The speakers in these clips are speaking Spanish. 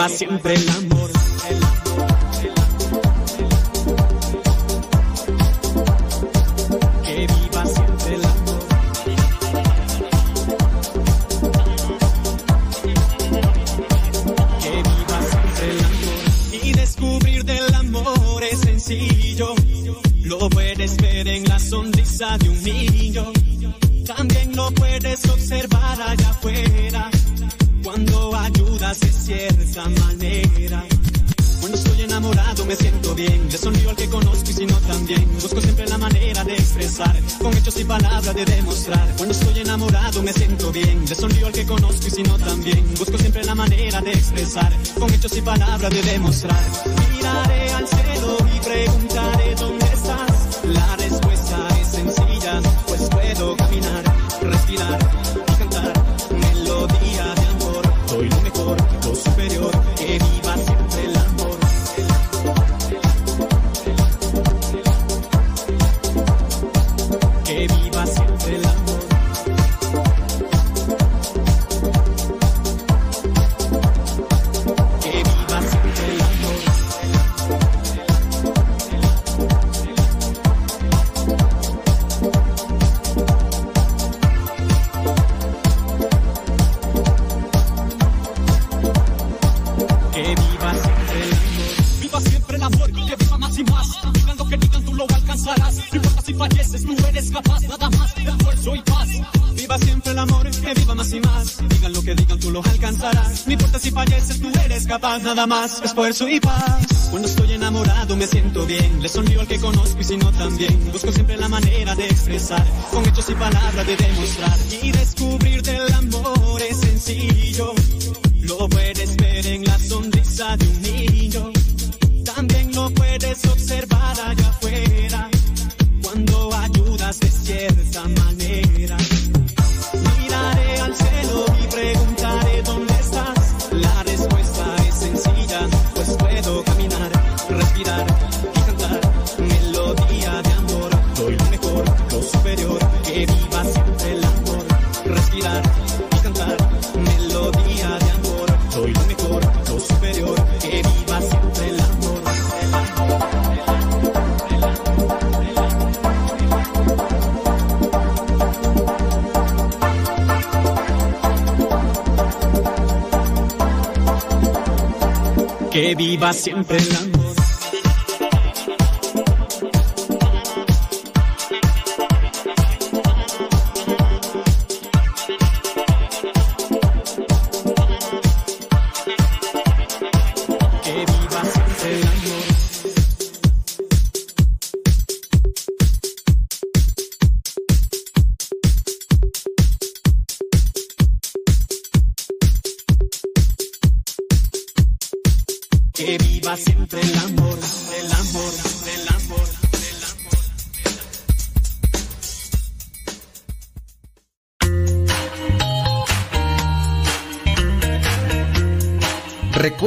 viva siempre el Nada más, esfuerzo y paz. Cuando estoy enamorado me siento bien. Le sonrío al que conozco y si no también. Busco siempre la manera de expresar. Con hechos y palabras de demostrar. Y descubrir del amor es sencillo. Lo puedes ver en la sonrisa de un niño. También lo puedes observar allá Que viva siempre el amor.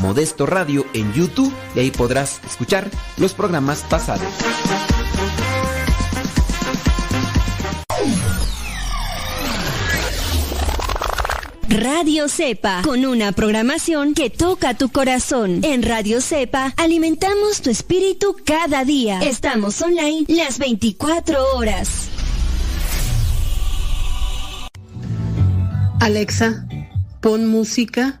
Modesto Radio en YouTube y ahí podrás escuchar los programas pasados. Radio Cepa, con una programación que toca tu corazón. En Radio Cepa alimentamos tu espíritu cada día. Estamos online las 24 horas. Alexa, pon música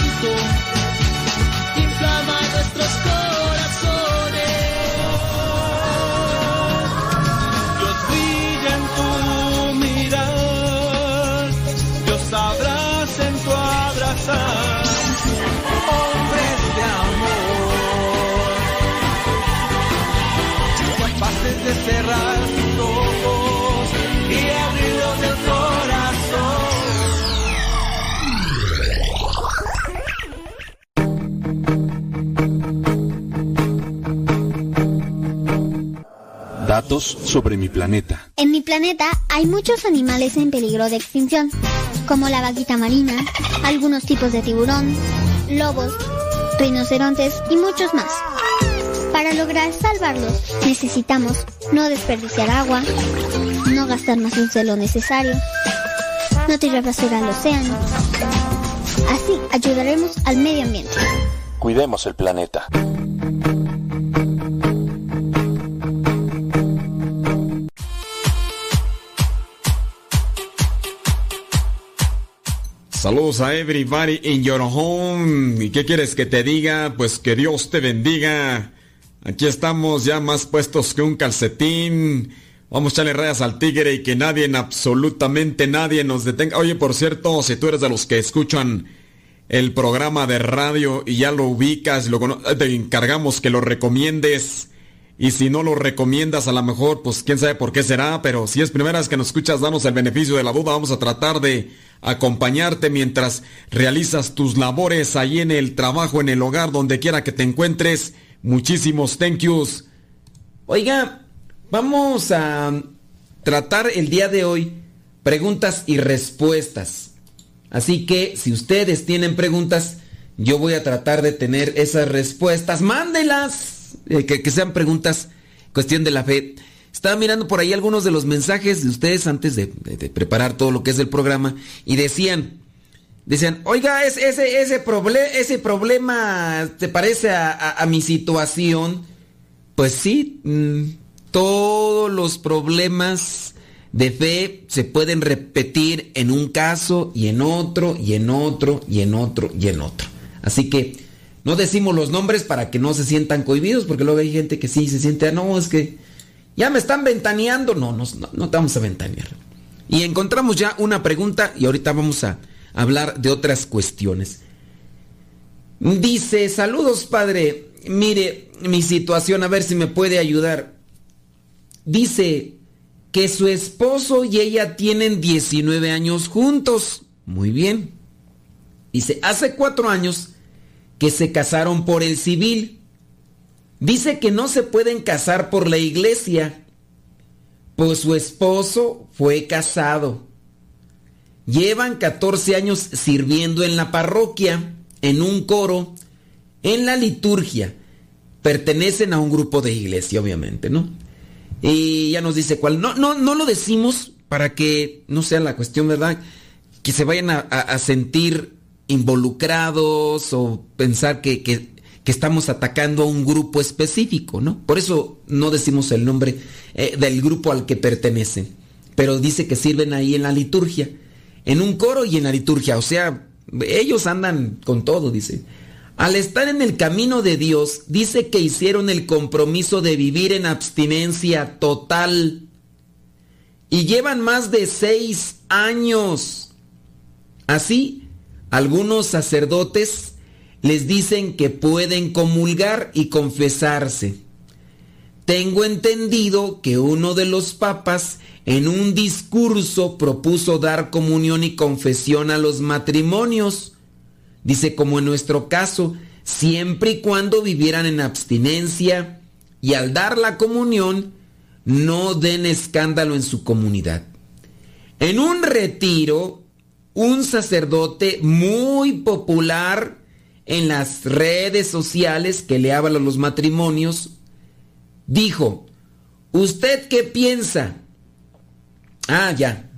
Datos sobre mi planeta. En mi planeta hay muchos animales en peligro de extinción, como la vaquita marina, algunos tipos de tiburón, lobos, rinocerontes y muchos más. Para lograr salvarlos necesitamos no desperdiciar agua, no gastar más luz de lo necesario, no tirar basura al océano. Así ayudaremos al medio ambiente. Cuidemos el planeta. Saludos a everybody in your home. ¿Y qué quieres que te diga? Pues que Dios te bendiga. Aquí estamos ya más puestos que un calcetín. Vamos a echarle rayas al tigre y que nadie, absolutamente nadie nos detenga. Oye, por cierto, si tú eres de los que escuchan el programa de radio y ya lo ubicas, lo te encargamos que lo recomiendes. Y si no lo recomiendas, a lo mejor, pues quién sabe por qué será, pero si es primera vez que nos escuchas, danos el beneficio de la duda. Vamos a tratar de acompañarte mientras realizas tus labores ahí en el trabajo, en el hogar, donde quiera que te encuentres. Muchísimos thank yous. Oiga, vamos a tratar el día de hoy preguntas y respuestas. Así que si ustedes tienen preguntas, yo voy a tratar de tener esas respuestas. Mándelas. Eh, que, que sean preguntas, cuestión de la fe. Estaba mirando por ahí algunos de los mensajes de ustedes antes de, preparar todo lo que es el programa y decían, decían, oiga, ese, ese, ese, ese problema te parece a, mi situación. Pues sí, mm, todos los problemas de fe se pueden repetir en un caso y en otro y en otro y en otro y en otro. Así que no decimos los nombres para que no se sientan cohibidos, porque luego hay gente que sí se siente, ah, no, es que ya me están ventaneando. No, no, no, vamos a ventanear. Y encontramos ya una pregunta y ahorita vamos a hablar de otras cuestiones. Dice, saludos padre, mire mi situación, a ver si me puede ayudar. Dice que su esposo y ella tienen 19 años juntos. Muy bien. Dice, hace cuatro años que se casaron por el civil. Dice que no se pueden casar por la iglesia, pues su esposo fue casado. Llevan 14 años sirviendo en la parroquia, en un coro, en la liturgia. Pertenecen a un grupo de iglesia, obviamente, ¿no? Y ya nos dice cuál. No, no, no lo decimos para que no sea la cuestión, ¿verdad? Que se vayan a, sentir involucrados o pensar que, que que estamos atacando a un grupo específico, ¿no? Por eso no decimos el nombre eh, del grupo al que pertenecen, pero dice que sirven ahí en la liturgia, en un coro y en la liturgia, o sea, ellos andan con todo, dice. Al estar en el camino de Dios, dice que hicieron el compromiso de vivir en abstinencia total y llevan más de seis años. Así, algunos sacerdotes les dicen que pueden comulgar y confesarse. Tengo entendido que uno de los papas en un discurso propuso dar comunión y confesión a los matrimonios. Dice como en nuestro caso, siempre y cuando vivieran en abstinencia y al dar la comunión no den escándalo en su comunidad. En un retiro, un sacerdote muy popular en las redes sociales que le habla a los matrimonios, dijo, ¿usted qué piensa? Ah, ya.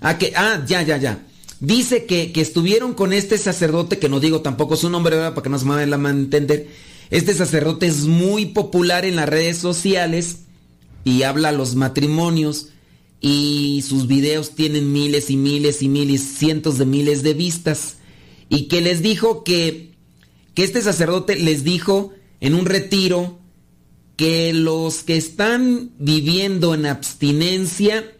Ah, que, ah, ya, ya, ya. Dice que, que, estuvieron con este sacerdote, que no digo tampoco su nombre, ¿verdad? Para que no se me vaya a entender. Este sacerdote es muy popular en las redes sociales y habla a los matrimonios y sus videos tienen miles y miles y miles, cientos de miles de vistas. Y que les dijo que, que este sacerdote les dijo en un retiro que los que están viviendo en abstinencia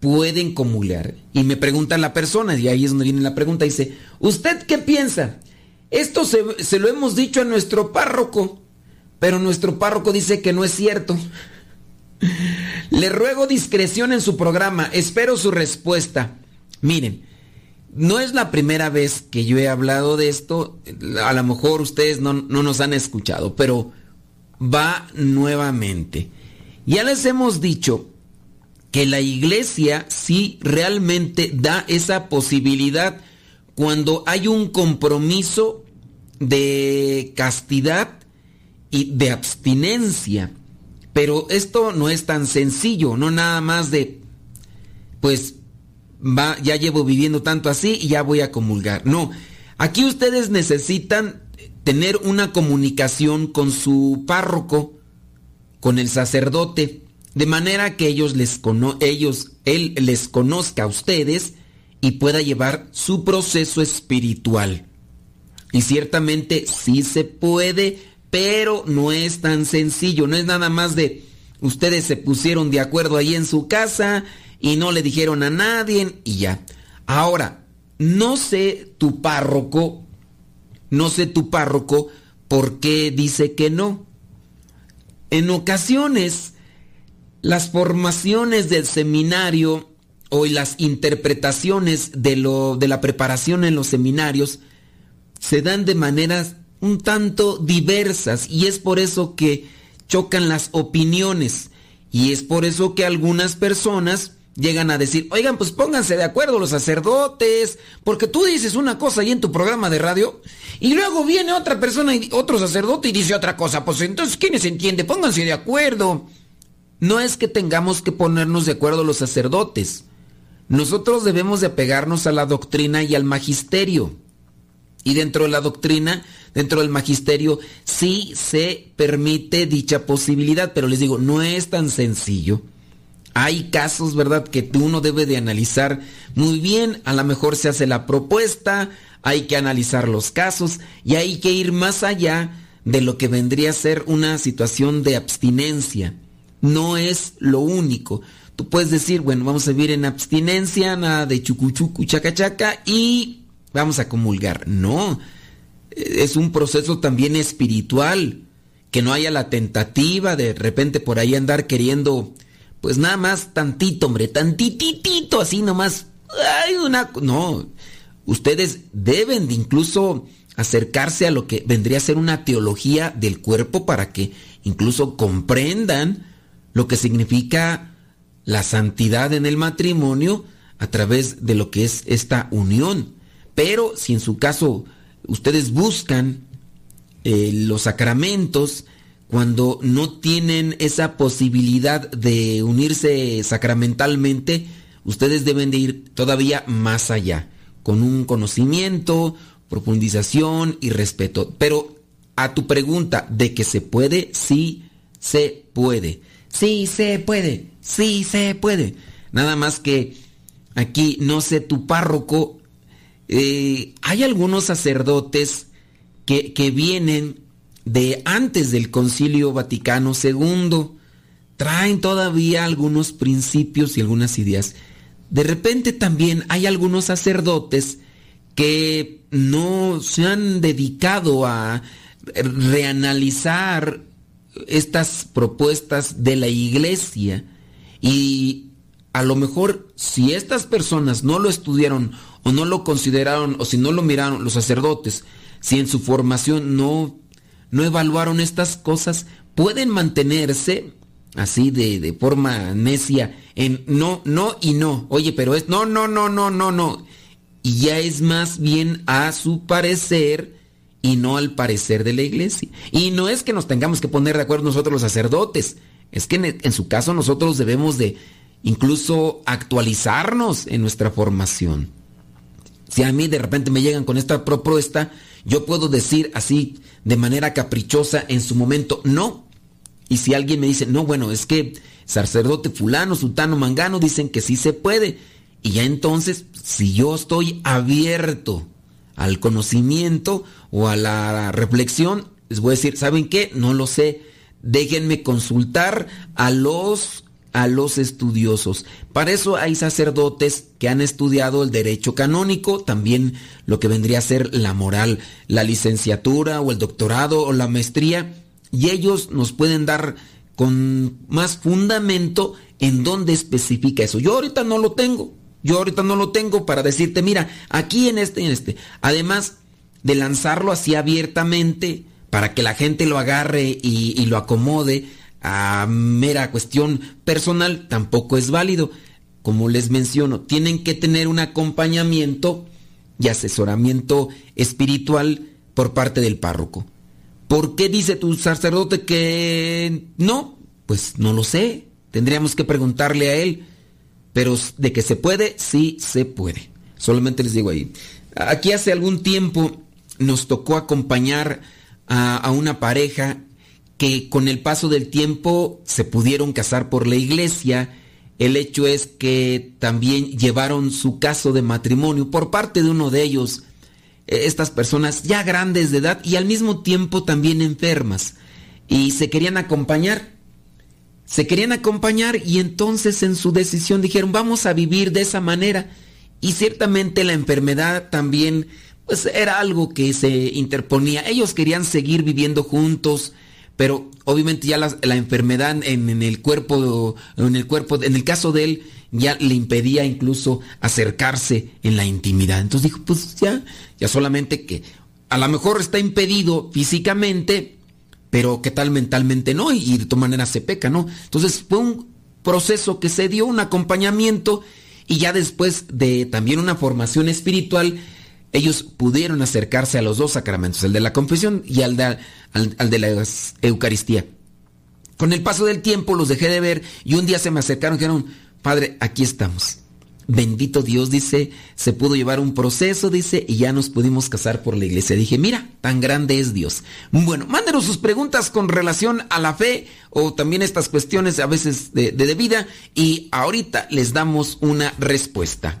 pueden comulgar. Y me pregunta la persona, y ahí es donde viene la pregunta, dice, ¿usted qué piensa? Esto se, se, lo hemos dicho a nuestro párroco, pero nuestro párroco dice que no es cierto. Le ruego discreción en su programa, espero su respuesta. Miren, no es la primera vez que yo he hablado de esto, a lo mejor ustedes no, no nos han escuchado, pero va nuevamente. Ya les hemos dicho que la iglesia sí realmente da esa posibilidad cuando hay un compromiso de castidad y de abstinencia. Pero esto no es tan sencillo, no nada más de, pues, va, ya llevo viviendo tanto así y ya voy a comulgar. No, aquí ustedes necesitan tener una comunicación con su párroco, con el sacerdote, de manera que ellos les cono ellos, él les conozca a ustedes y pueda llevar su proceso espiritual. Y ciertamente sí se puede, pero no es tan sencillo, no es nada más de ustedes se pusieron de acuerdo ahí en su casa y no le dijeron a nadie y ya. Ahora, no sé tu párroco, no sé tu párroco por qué dice que no. En ocasiones, las formaciones del seminario o las interpretaciones de, lo, de la preparación en los seminarios se dan de maneras un tanto diversas y es por eso que chocan las opiniones y es por eso que algunas personas llegan a decir, oigan, pues pónganse de acuerdo los sacerdotes, porque tú dices una cosa ahí en tu programa de radio y luego viene otra persona, y otro sacerdote y dice otra cosa, pues entonces, ¿quiénes entiende? Pónganse de acuerdo. No es que tengamos que ponernos de acuerdo los sacerdotes. Nosotros debemos de apegarnos a la doctrina y al magisterio. Y dentro de la doctrina, dentro del magisterio, sí se permite dicha posibilidad, pero les digo, no es tan sencillo. Hay casos, ¿verdad?, que uno debe de analizar muy bien, a lo mejor se hace la propuesta, hay que analizar los casos y hay que ir más allá de lo que vendría a ser una situación de abstinencia. No es lo único. Tú puedes decir, bueno, vamos a vivir en abstinencia, nada de chucuchucu, chaca chaca y vamos a comulgar. No, es un proceso también espiritual, que no haya la tentativa de repente por ahí andar queriendo, pues nada más tantito, hombre, tantititito, así nomás. Hay una... No, ustedes deben de incluso acercarse a lo que vendría a ser una teología del cuerpo para que incluso comprendan lo que significa la santidad en el matrimonio a través de lo que es esta unión. Pero si en su caso ustedes buscan eh, los sacramentos, cuando no tienen esa posibilidad de unirse sacramentalmente, ustedes deben de ir todavía más allá, con un conocimiento, profundización y respeto. Pero a tu pregunta de que se puede, sí se puede. Sí se puede, sí se puede. Nada más que aquí no sé tu párroco eh, hay algunos sacerdotes que, que vienen de antes del Concilio Vaticano II, traen todavía algunos principios y algunas ideas. De repente también hay algunos sacerdotes que no se han dedicado a reanalizar estas propuestas de la iglesia y a lo mejor si estas personas no lo estudiaron o no lo consideraron o si no lo miraron los sacerdotes, si en su formación no, no evaluaron estas cosas, pueden mantenerse así de, de forma necia en no, no y no. Oye, pero es no, no, no, no, no, no. Y ya es más bien a su parecer y no al parecer de la iglesia. Y no es que nos tengamos que poner de acuerdo nosotros los sacerdotes. Es que en, en su caso nosotros debemos de incluso actualizarnos en nuestra formación. Si a mí de repente me llegan con esta propuesta, yo puedo decir así de manera caprichosa en su momento, no. Y si alguien me dice, no, bueno, es que sacerdote fulano, sultano, mangano, dicen que sí se puede. Y ya entonces, si yo estoy abierto al conocimiento o a la reflexión, les voy a decir, ¿saben qué? No lo sé. Déjenme consultar a los a los estudiosos. Para eso hay sacerdotes que han estudiado el derecho canónico, también lo que vendría a ser la moral, la licenciatura o el doctorado o la maestría, y ellos nos pueden dar con más fundamento en dónde especifica eso. Yo ahorita no lo tengo. Yo ahorita no lo tengo para decirte, mira, aquí en este y en este. Además de lanzarlo así abiertamente para que la gente lo agarre y, y lo acomode a mera cuestión personal, tampoco es válido. Como les menciono, tienen que tener un acompañamiento y asesoramiento espiritual por parte del párroco. ¿Por qué dice tu sacerdote que no? Pues no lo sé. Tendríamos que preguntarle a él. Pero de que se puede, sí se puede. Solamente les digo ahí. Aquí hace algún tiempo nos tocó acompañar a, a una pareja que con el paso del tiempo se pudieron casar por la iglesia. El hecho es que también llevaron su caso de matrimonio por parte de uno de ellos estas personas ya grandes de edad y al mismo tiempo también enfermas. Y se querían acompañar. Se querían acompañar y entonces en su decisión dijeron, vamos a vivir de esa manera. Y ciertamente la enfermedad también, pues era algo que se interponía. Ellos querían seguir viviendo juntos, pero obviamente ya la, enfermedad en, en, el cuerpo, en el cuerpo, en el caso de él, ya le impedía incluso acercarse en la intimidad. Entonces dijo, pues ya, ya solamente que a lo mejor está impedido físicamente, pero qué tal mentalmente no, y de todas maneras se peca, ¿no? Entonces fue un proceso que se dio, un acompañamiento, y ya después de también una formación espiritual, ellos pudieron acercarse a los dos sacramentos, el de la confesión y al de, la Eucaristía. Con el paso del tiempo los dejé de ver y un día se me acercaron y dijeron, Padre, aquí estamos. Bendito Dios, dice, se pudo llevar un proceso, dice, y ya nos pudimos casar por la iglesia. Dije, mira, tan grande es Dios. Bueno, mándenos sus preguntas con relación a la fe o también estas cuestiones a veces de, de, de vida y ahorita les damos una respuesta.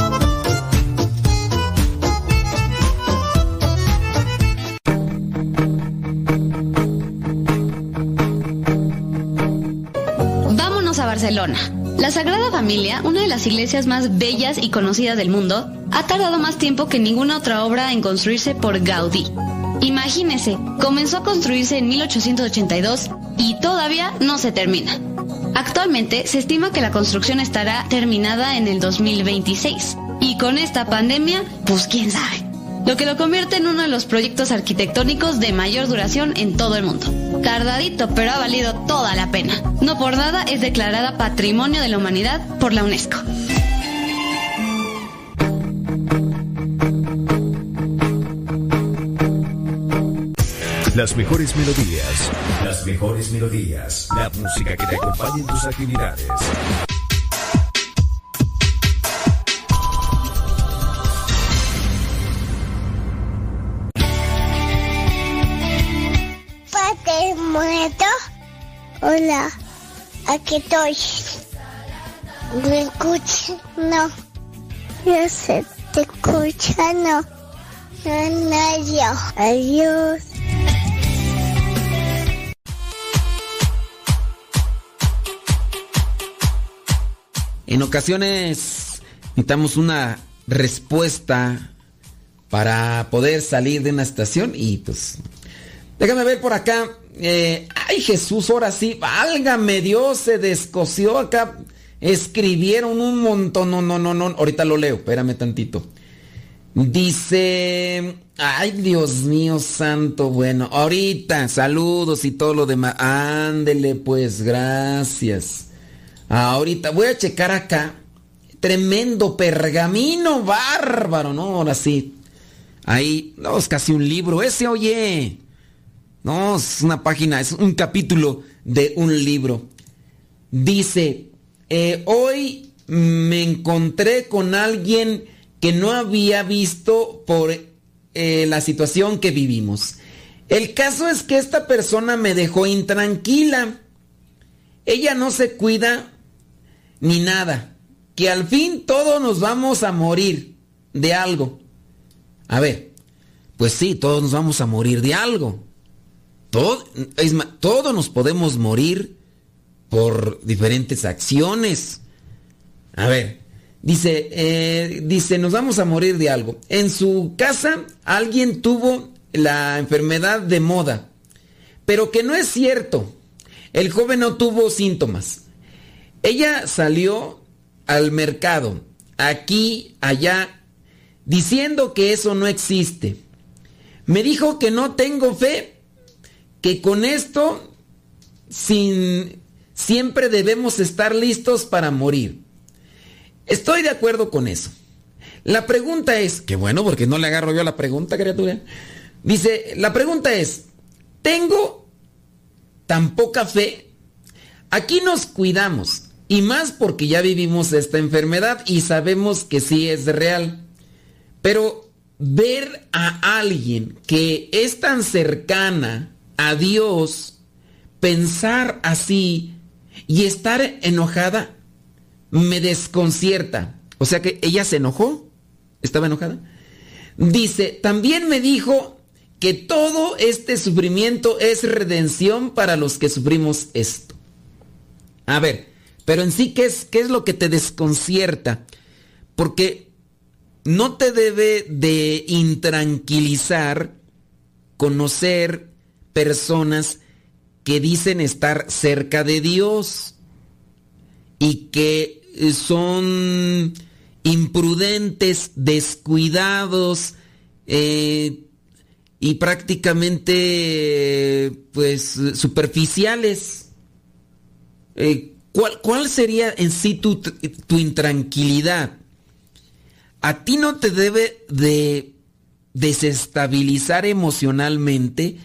La Sagrada Familia, una de las iglesias más bellas y conocidas del mundo, ha tardado más tiempo que ninguna otra obra en construirse por Gaudí. Imagínese, comenzó a construirse en 1882 y todavía no se termina. Actualmente se estima que la construcción estará terminada en el 2026. Y con esta pandemia, pues quién sabe lo que lo convierte en uno de los proyectos arquitectónicos de mayor duración en todo el mundo. Tardadito, pero ha valido toda la pena. No por nada es declarada Patrimonio de la Humanidad por la UNESCO. Las mejores melodías. Las mejores melodías. La música que te acompañe en tus actividades. Hola, aquí estoy. ¿Me escuchas? No. Yo sé, te escucha, no. Adiós. Adiós. En ocasiones necesitamos una respuesta para poder salir de una estación y pues déjame ver por acá. Eh, ay Jesús, ahora sí, válgame Dios, se descoció acá. Escribieron un montón, no, no, no, no, ahorita lo leo, espérame tantito. Dice, ay Dios mío santo, bueno, ahorita, saludos y todo lo demás. Ándele pues, gracias. Ahorita voy a checar acá. Tremendo pergamino, bárbaro, ¿no? Ahora sí. Ahí, no, es casi un libro. Ese, oye. No, es una página, es un capítulo de un libro. Dice, eh, hoy me encontré con alguien que no había visto por eh, la situación que vivimos. El caso es que esta persona me dejó intranquila. Ella no se cuida ni nada. Que al fin todos nos vamos a morir de algo. A ver, pues sí, todos nos vamos a morir de algo. Todo, todos nos podemos morir por diferentes acciones. A ver, dice, eh, dice, nos vamos a morir de algo. En su casa alguien tuvo la enfermedad de moda, pero que no es cierto. El joven no tuvo síntomas. Ella salió al mercado, aquí, allá, diciendo que eso no existe. Me dijo que no tengo fe, que con esto sin, siempre debemos estar listos para morir. Estoy de acuerdo con eso. La pregunta es, que bueno, porque no le agarro yo la pregunta, criatura. Dice, la pregunta es, ¿tengo tan poca fe? Aquí nos cuidamos. Y más porque ya vivimos esta enfermedad y sabemos que sí es real. Pero ver a alguien que es tan cercana a Dios, pensar así y estar enojada, me desconcierta. O sea que ella se enojó, estaba enojada. Dice, también me dijo que todo este sufrimiento es redención para los que sufrimos esto. A ver, pero en sí, ¿qué es, qué es lo que te desconcierta? Porque no te debe de intranquilizar conocer personas que dicen estar cerca de Dios y que son imprudentes, descuidados eh, y prácticamente pues superficiales. Eh, ¿Cuál, sería en sí tu, tu, intranquilidad? A ti no te debe de desestabilizar emocionalmente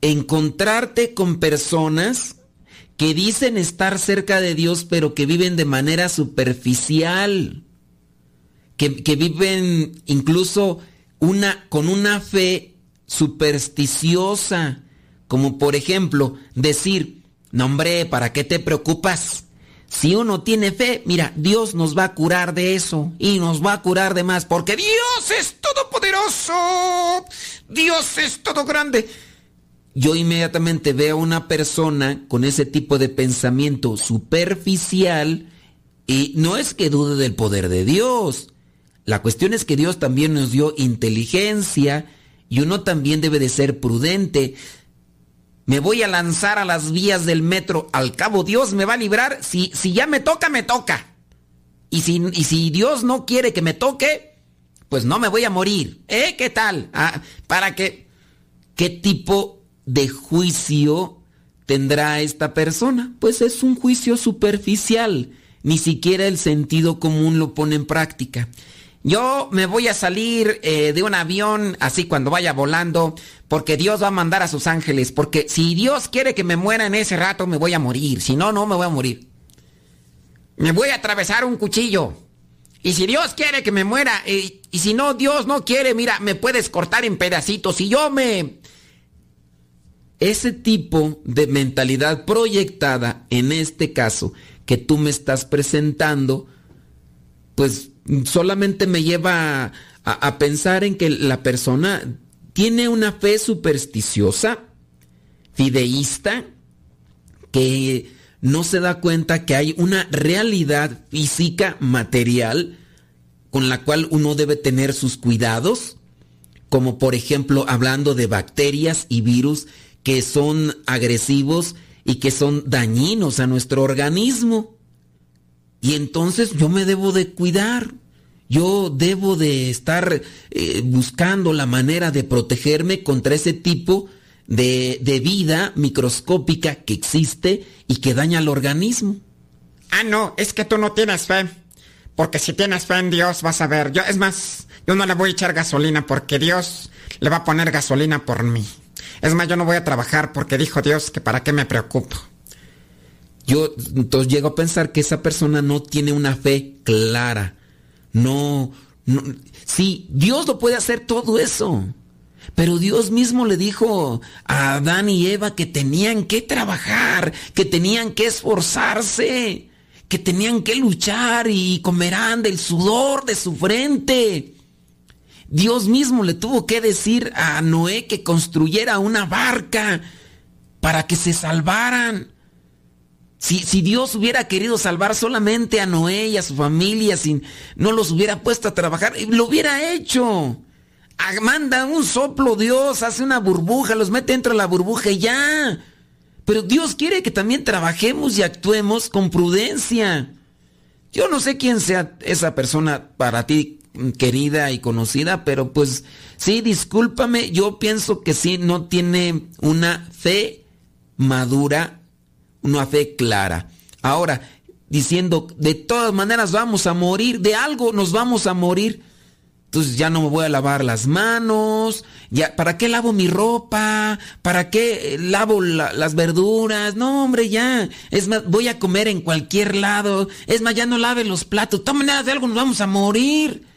encontrarte con personas que dicen estar cerca de Dios pero que viven de manera superficial, que, que viven incluso una, con una fe supersticiosa, como por ejemplo decir, no, hombre, ¿para qué te preocupas? Si uno tiene fe, mira, Dios nos va a curar de eso y nos va a curar de más, porque Dios es todopoderoso, Dios es todo grande. Yo inmediatamente veo a una persona con ese tipo de pensamiento superficial y no es que dude del poder de Dios. La cuestión es que Dios también nos dio inteligencia y uno también debe de ser prudente me voy a lanzar a las vías del metro. Al cabo Dios me va a librar. Si, si ya me toca, me toca. Y si, y si Dios no quiere que me toque, pues no me voy a morir. ¿Eh? ¿Qué tal? Ah, ¿Para qué? ¿Qué tipo de juicio tendrá esta persona? Pues es un juicio superficial. Ni siquiera el sentido común lo pone en práctica. Yo me voy a salir eh, de un avión así cuando vaya volando porque Dios va a mandar a sus ángeles. Porque si Dios quiere que me muera en ese rato me voy a morir. Si no, no me voy a morir. Me voy a atravesar un cuchillo. Y si Dios quiere que me muera, eh, y si no, Dios no quiere, mira, me puedes cortar en pedacitos. Y yo me... Ese tipo de mentalidad proyectada, en este caso, que tú me estás presentando, pues solamente me lleva a, pensar en que la persona tiene una fe supersticiosa, fideísta, que no se da cuenta que hay una realidad física, material, con la cual uno debe tener sus cuidados, como por ejemplo hablando de bacterias y virus que son agresivos y que son dañinos a nuestro organismo. Y entonces yo me debo de cuidar. Yo debo de estar eh, buscando la manera de protegerme contra ese tipo de, de vida microscópica que existe y que daña al organismo. Ah, no, es que tú no tienes fe. Porque si tienes fe en Dios, vas a ver. Yo, es más, yo no le voy a echar gasolina porque Dios le va a poner gasolina por mí. Es más, yo no voy a trabajar porque dijo Dios que para qué me preocupo. Yo entonces llego a pensar que esa persona no tiene una fe clara. No, no, sí, Dios lo puede hacer todo eso. Pero Dios mismo le dijo a Adán y Eva que tenían que trabajar, que tenían que esforzarse, que tenían que luchar y comerán del sudor de su frente. Dios mismo le tuvo que decir a Noé que construyera una barca para que se salvaran. Si, si, Dios hubiera querido salvar solamente a Noé y a su familia, sin, no los hubiera puesto a trabajar, lo hubiera hecho. Manda un soplo Dios, hace una burbuja, los mete dentro de la burbuja y ya. Pero Dios quiere que también trabajemos y actuemos con prudencia. Yo no sé quién sea esa persona para ti querida y conocida, pero pues sí, discúlpame, yo pienso que sí, no tiene una fe madura, una fe clara. Ahora, diciendo, de todas maneras vamos a morir, de algo nos vamos a morir. Entonces ya no me voy a lavar las manos, ya, ¿para qué lavo mi ropa? ¿Para qué lavo las verduras? No, hombre, ya. Es más, voy a comer en cualquier lado. Es más, ya no lave los platos. Tomen nada de algo, nos vamos a morir.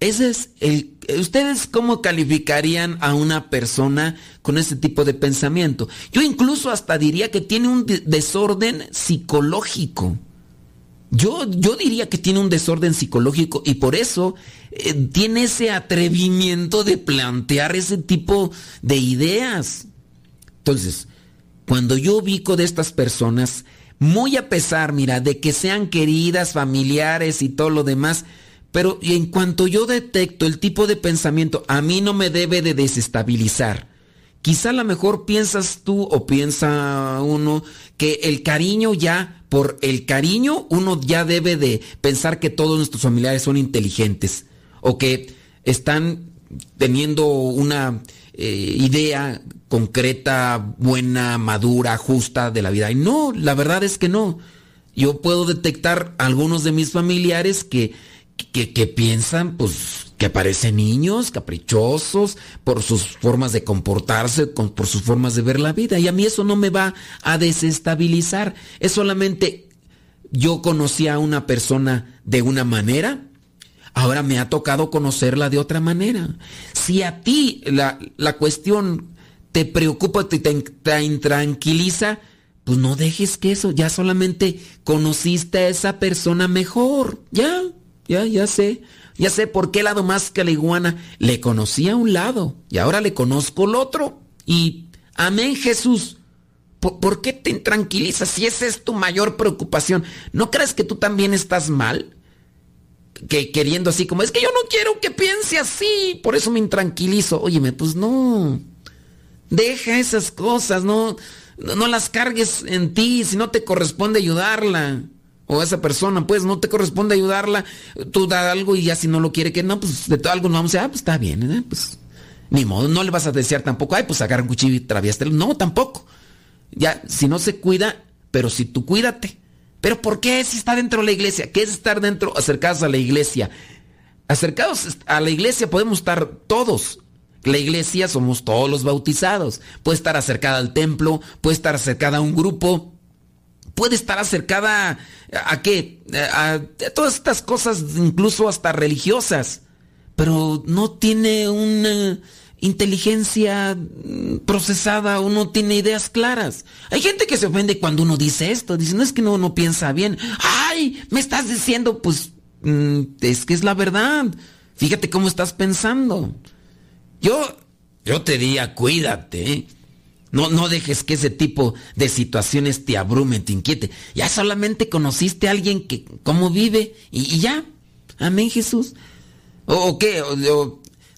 Ese es el. ¿Ustedes cómo calificarían a una persona con ese tipo de pensamiento? Yo incluso hasta diría que tiene un desorden psicológico. Yo, yo diría que tiene un desorden psicológico y por eso eh, tiene ese atrevimiento de plantear ese tipo de ideas. Entonces, cuando yo ubico de estas personas, muy a pesar, mira, de que sean queridas, familiares y todo lo demás, pero en cuanto yo detecto el tipo de pensamiento, a mí no me debe de desestabilizar. Quizá a lo mejor piensas tú o piensa uno que el cariño ya, por el cariño, uno ya debe de pensar que todos nuestros familiares son inteligentes o que están teniendo una eh, idea concreta, buena, madura, justa de la vida. Y no, la verdad es que no. Yo puedo detectar algunos de mis familiares que, que, piensan, pues, que parecen niños, caprichosos, por sus formas de comportarse, por sus formas de ver la vida. Y a mí eso no me va a desestabilizar. Es solamente yo conocí a una persona de una manera, ahora me ha tocado conocerla de otra manera. Si a ti la, la cuestión te preocupa, te, te, te intranquiliza, pues no dejes que eso, ya solamente conociste a esa persona mejor. Ya, ya, ya sé. Ya sé por qué lado más que la iguana. Le conocí a un lado y ahora le conozco el otro. Y amén Jesús. ¿Por, qué te intranquilizas si esa es tu mayor preocupación? ¿No crees que tú también estás mal? Que queriendo así como, es que yo no quiero que piense así, por eso me intranquilizo. Óyeme, pues no. Deja esas cosas, no, no las cargues en ti si no te corresponde ayudarla o esa persona, pues no te corresponde ayudarla, tú da algo y ya si no lo quiere que no, pues de todo algo no vamos a decir, ah, pues está bien, ¿eh? pues ni modo, no le vas a desear tampoco, ay, pues agarra un cuchillo y traviástelo, no, tampoco. Ya, si no se cuida, pero si tú cuídate. Pero ¿por qué si está dentro de la iglesia? ¿Qué es estar dentro, acercados a la iglesia? Acercados a la iglesia podemos estar todos. La iglesia somos todos los bautizados. Puede estar acercada al templo, puede estar acercada a un grupo, puede estar acercada a, qué? A, todas estas cosas, incluso hasta religiosas, pero no tiene una inteligencia procesada o no tiene ideas claras. Hay gente que se ofende cuando uno dice esto, dice, no es que no, no piensa bien. Ay, me estás diciendo, pues mm, es que es la verdad. Fíjate cómo estás pensando. Yo, yo te diría, cuídate. No, no dejes que ese tipo de situaciones te abrumen, te inquiete. Ya solamente conociste a alguien que, cómo vive y, ya. Amén, Jesús. ¿O, qué?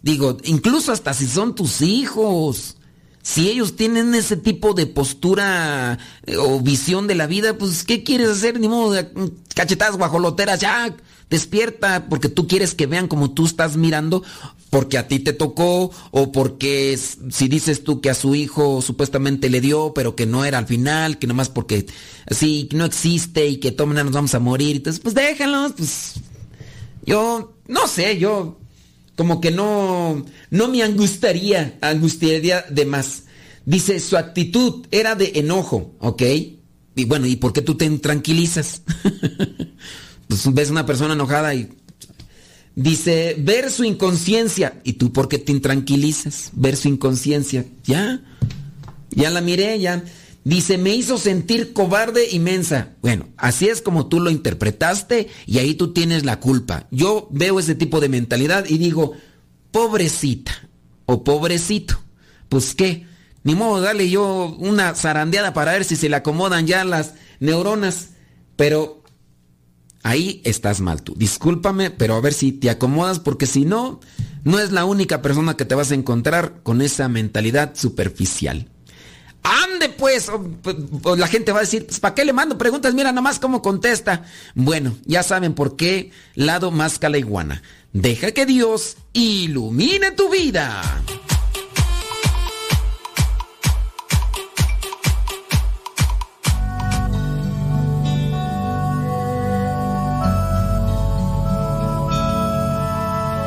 digo, incluso hasta si son tus hijos. Si ellos tienen ese tipo de postura eh, o visión de la vida, pues ¿qué quieres hacer? Ni modo mm, cachetadas guajoloteras, ya despierta porque tú quieres que vean como tú estás mirando porque a ti te tocó o porque si dices tú que a su hijo supuestamente le dio pero que no era al final, que nomás porque así no existe y que tomen nos vamos a morir, entonces pues déjalos, pues yo no sé, yo como que no, no me angustiaría, angustiaría de más. Dice, su actitud era de enojo, ¿ok? Y bueno, ¿y por qué tú te tranquilizas? pues ves una persona enojada y... Dice, ver su inconsciencia. ¿Y tú por qué te intranquilizas? Ver su inconsciencia. Ya, ya la miré, ya. Dice, me hizo sentir cobarde y mensa. Bueno, así es como tú lo interpretaste y ahí tú tienes la culpa. Yo veo ese tipo de mentalidad y digo, pobrecita o pobrecito. Pues qué, ni modo, dale yo una zarandeada para ver si se le acomodan ya las neuronas. Pero ahí estás mal tú. Discúlpame, pero a ver si te acomodas porque si no, no es la única persona que te vas a encontrar con esa mentalidad superficial. Ande pues, la gente va a decir, pues, ¿para qué le mando preguntas? Mira nomás cómo contesta. Bueno, ya saben por qué lado más la iguana. Deja que Dios ilumine tu vida.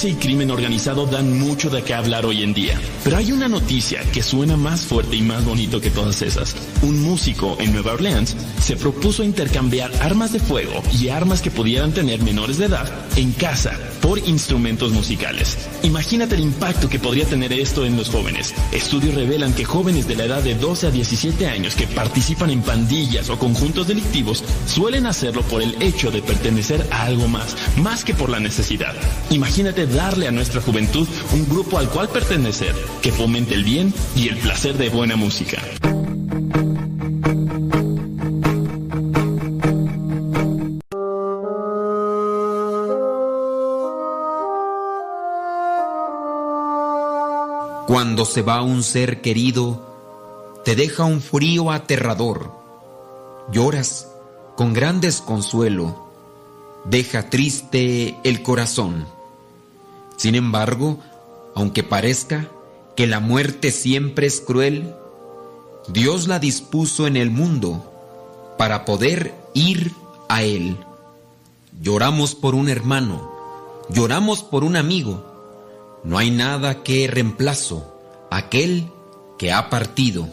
Violencia y crimen organizado dan mucho de qué hablar hoy en día. Pero hay una noticia que suena más fuerte y más bonito que todas esas. Un músico en Nueva Orleans se propuso intercambiar armas de fuego y armas que pudieran tener menores de edad en casa por instrumentos musicales. Imagínate el impacto que podría tener esto en los jóvenes. Estudios revelan que jóvenes de la edad de 12 a 17 años que participan en pandillas o conjuntos delictivos suelen hacerlo por el hecho de pertenecer a algo más, más que por la necesidad. Imagínate darle a nuestra juventud un grupo al cual pertenecer, que fomente el bien y el placer de buena música. Cuando se va un ser querido, te deja un frío aterrador. Lloras con gran desconsuelo, deja triste el corazón. Sin embargo, aunque parezca que la muerte siempre es cruel, Dios la dispuso en el mundo para poder ir a Él. Lloramos por un hermano, lloramos por un amigo, no hay nada que reemplazo aquel que ha partido.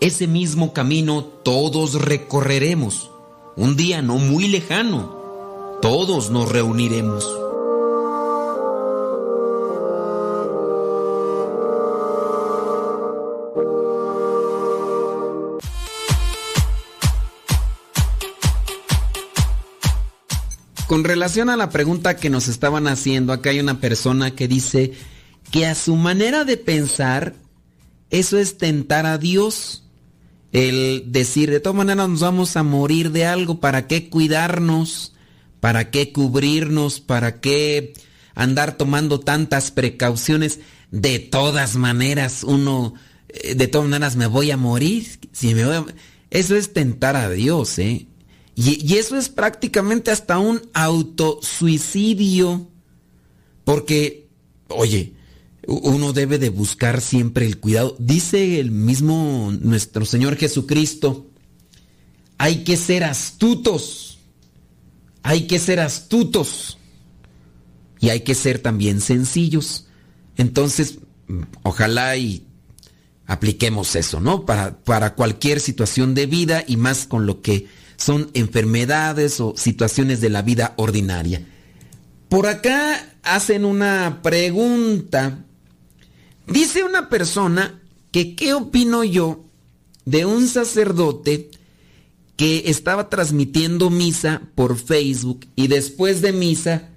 Ese mismo camino todos recorreremos. un día no muy lejano, todos nos reuniremos. Con relación a la pregunta que nos estaban haciendo, acá hay una persona que dice que a su manera de pensar, eso es tentar a Dios. El decir, de todas maneras nos vamos a morir de algo, ¿para qué cuidarnos? ¿Para qué cubrirnos? ¿Para qué andar tomando tantas precauciones? De todas maneras, uno, eh, de todas maneras me voy a morir. Si me voy a... Eso es tentar a Dios, ¿eh? Y, eso es prácticamente hasta un autosuicidio. Porque, oye, uno debe de buscar siempre el cuidado. Dice el mismo nuestro Señor Jesucristo, hay que ser astutos. Hay que ser astutos. Y hay que ser también sencillos. Entonces, ojalá y apliquemos eso, ¿no? Para, para cualquier situación de vida y más con lo que son enfermedades o situaciones de la vida ordinaria. Por acá hacen una pregunta. Dice una persona que qué opino yo de un sacerdote que estaba transmitiendo misa por Facebook y después de misa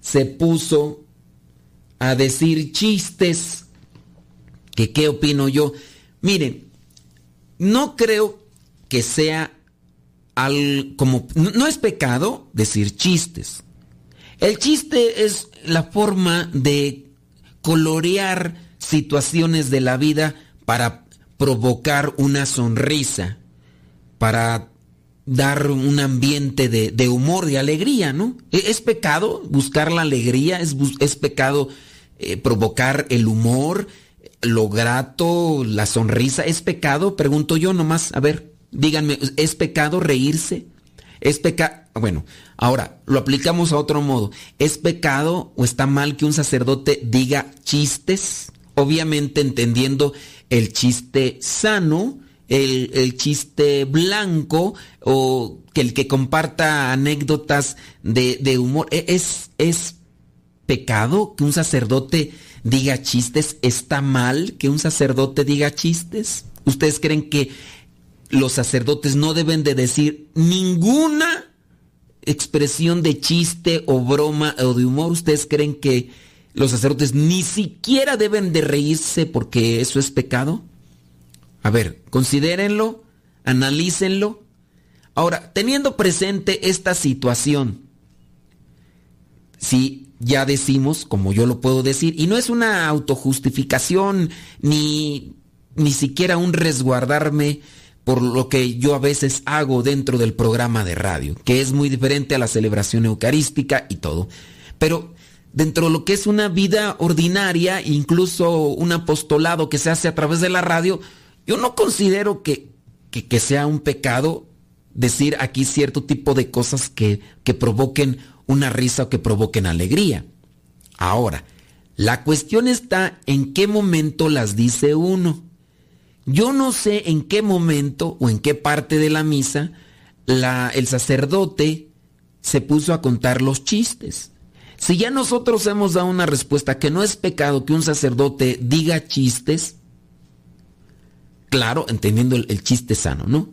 se puso a decir chistes. Que qué opino yo. Miren, no creo que sea al, como, no es pecado decir chistes. El chiste es la forma de colorear situaciones de la vida para provocar una sonrisa, para dar un ambiente de, humor, de alegría, ¿no? ¿E, ¿Es pecado buscar la alegría? ¿Es, es pecado eh, provocar el humor, lo grato, la sonrisa? ¿Es pecado? Pregunto yo nomás, a ver. Díganme, ¿es pecado reírse? ¿Es pecado? Bueno, ahora lo aplicamos a otro modo. ¿Es pecado o está mal que un sacerdote diga chistes? Obviamente entendiendo el chiste sano, el, chiste blanco o que el que comparta anécdotas de, de humor. ¿E, ¿Es, ¿Es pecado que un sacerdote diga chistes? ¿Está mal que un sacerdote diga chistes? ¿Ustedes creen que los sacerdotes no deben de decir ninguna expresión de chiste o broma o de humor. ¿Ustedes creen que los sacerdotes ni siquiera deben de reírse porque eso es pecado? A ver, considérenlo, analícenlo. Ahora, teniendo presente esta situación, si ya decimos, como yo lo puedo decir, y no es una autojustificación ni, ni siquiera un resguardarme por lo que yo a veces hago dentro del programa de radio, que es muy diferente a la celebración eucarística y todo. Pero dentro de lo que es una vida ordinaria, incluso un apostolado que se hace a través de la radio, yo no considero que, que, sea un pecado decir aquí cierto tipo de cosas que, que provoquen una risa o que provoquen alegría. Ahora, la cuestión está en qué momento las dice uno. Yo no sé en qué momento o en qué parte de la misa el sacerdote se puso a contar los chistes. Si ya nosotros hemos dado una respuesta que no es pecado que un sacerdote diga chistes, claro, entendiendo el, chiste sano, ¿no?